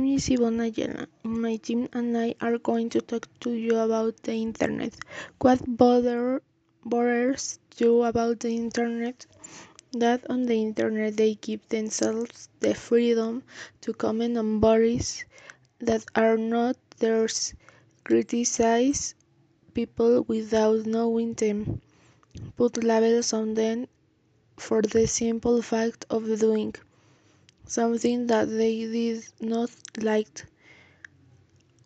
name is Yvonne Ayala. My team and I are going to talk to you about the internet. What bother, bothers you about the internet? That on the internet they give themselves the freedom to comment on bodies that are not theirs, criticize people without knowing them, put labels on them for the simple fact of doing something that they did not like,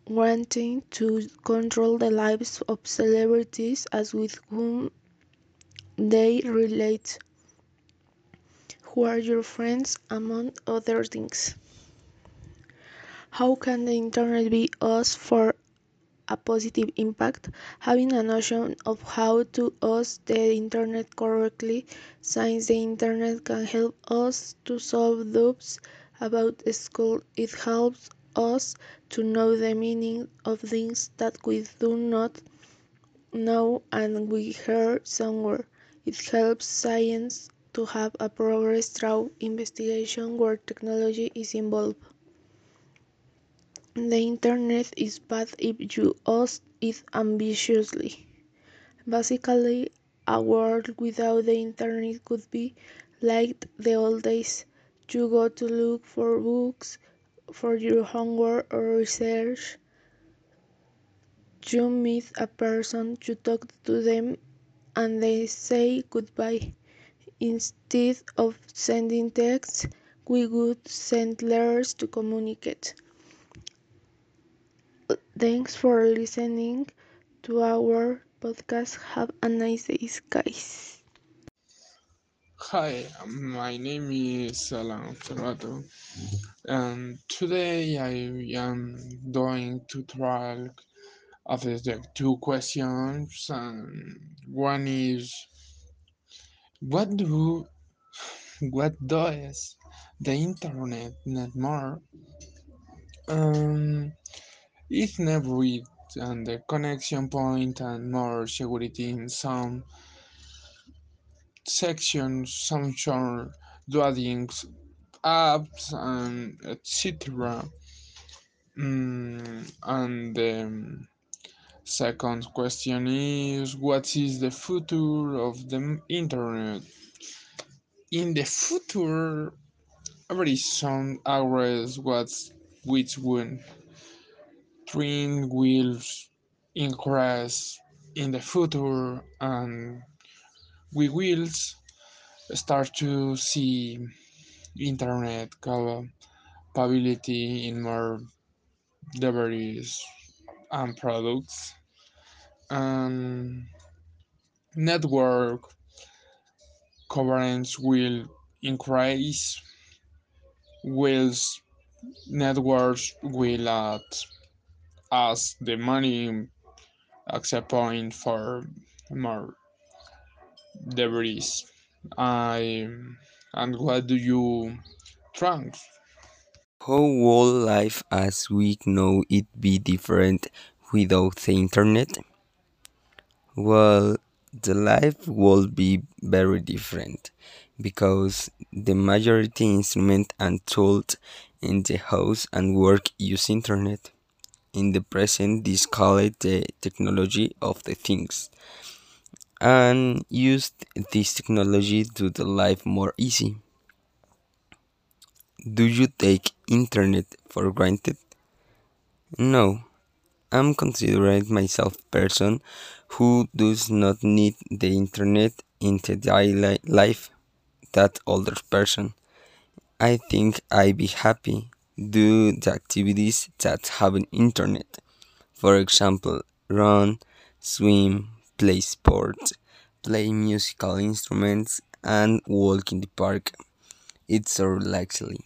wanting to control the lives of celebrities as with whom they relate, who are your friends, among other things. How can the internet be used for a positive impact? Having a notion of how to use the internet correctly, since the internet can help us to solve doubts about school, it helps us to know the meaning of things that we do not know and we heard somewhere. It helps science to have a progress through investigation where technology is involved. The internet is bad if you use it ambitiously. Basically, a world without the internet could be like the old days. You go to look for books for your homework or research. You meet a person, you talk to them, and they say goodbye. Instead of sending texts, we would send letters to communicate. Thanks for listening to our podcast. Have a nice day, guys. Hi, my name is Alan Ferrato, and today I am going to talk of the two questions. And one is, what do what does the internet need more? Um, it never and the connection point and more security in some sections, some short dwellings, apps, and etc. Mm, and the second question is what is the future of the internet? In the future, every some hours what's which one train will increase in the future and we will start to see internet capability in more devices and products. And network coverage will increase. Whilst networks will add as the money accept point for more debris I and what do you think? How will life as we know it be different without the internet? Well, the life will be very different because the majority instrument and tools in the house and work use internet. In the present, this called the technology of the things and used this technology to the life more easy. Do you take internet for granted? No. I'm considering myself person who does not need the internet in the daily life that older person. I think I be happy do the activities that have an internet. For example, run, swim, play sports, play musical instruments, and walk in the park. It's so relaxing.